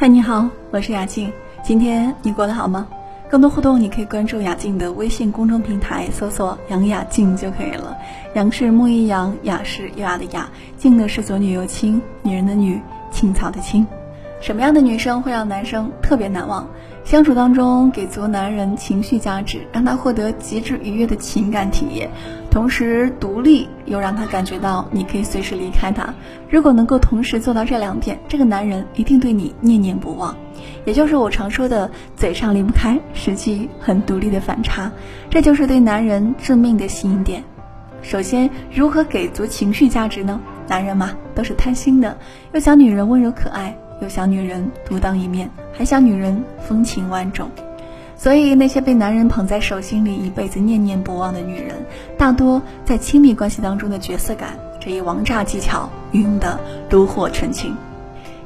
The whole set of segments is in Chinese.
嗨，你好，我是雅静。今天你过得好吗？更多互动，你可以关注雅静的微信公众平台，搜索“杨雅静”就可以了。杨是木易杨，雅是优雅的雅，静呢是左女右青，女人的女，青草的青。什么样的女生会让男生特别难忘？相处当中给足男人情绪价值，让他获得极致愉悦的情感体验，同时独立又让他感觉到你可以随时离开他。如果能够同时做到这两点，这个男人一定对你念念不忘。也就是我常说的嘴上离不开，实际很独立的反差。这就是对男人致命的吸引点。首先，如何给足情绪价值呢？男人嘛，都是贪心的，又想女人温柔可爱。又想女人独当一面，还想女人风情万种，所以那些被男人捧在手心里一辈子念念不忘的女人，大多在亲密关系当中的角色感这一王炸技巧运用的炉火纯青。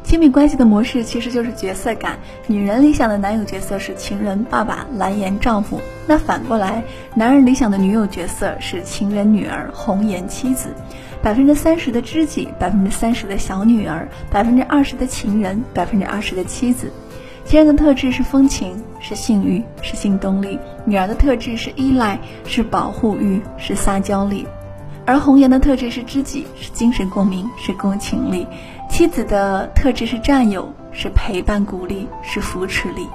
亲密关系的模式其实就是角色感，女人理想的男友角色是情人、爸爸、蓝颜丈夫，那反过来，男人理想的女友角色是情人、女儿、红颜妻子。百分之三十的知己，百分之三十的小女儿，百分之二十的情人，百分之二十的妻子。情人的特质是风情，是性欲，是性动力；女儿的特质是依赖，是保护欲，是撒娇力；而红颜的特质是知己，是精神共鸣，是共情力；妻子的特质是占有，是陪伴鼓励，是扶持力。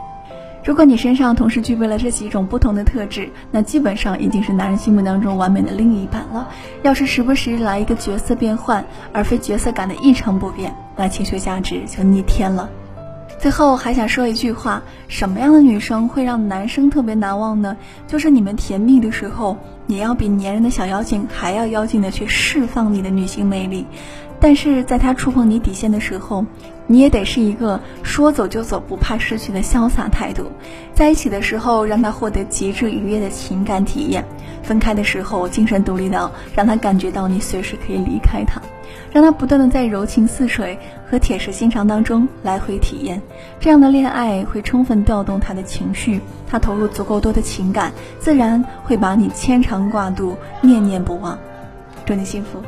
如果你身上同时具备了这几种不同的特质，那基本上已经是男人心目当中完美的另一半了。要是时不时来一个角色变换，而非角色感的一成不变，那情绪价值就逆天了。最后还想说一句话：什么样的女生会让男生特别难忘呢？就是你们甜蜜的时候，你要比粘人的小妖精还要妖精的去释放你的女性魅力，但是在他触碰你底线的时候。你也得是一个说走就走、不怕失去的潇洒态度，在一起的时候让他获得极致愉悦的情感体验，分开的时候精神独立到让他感觉到你随时可以离开他，让他不断的在柔情似水和铁石心肠当中来回体验。这样的恋爱会充分调动他的情绪，他投入足够多的情感，自然会把你牵肠挂肚、念念不忘。祝你幸福。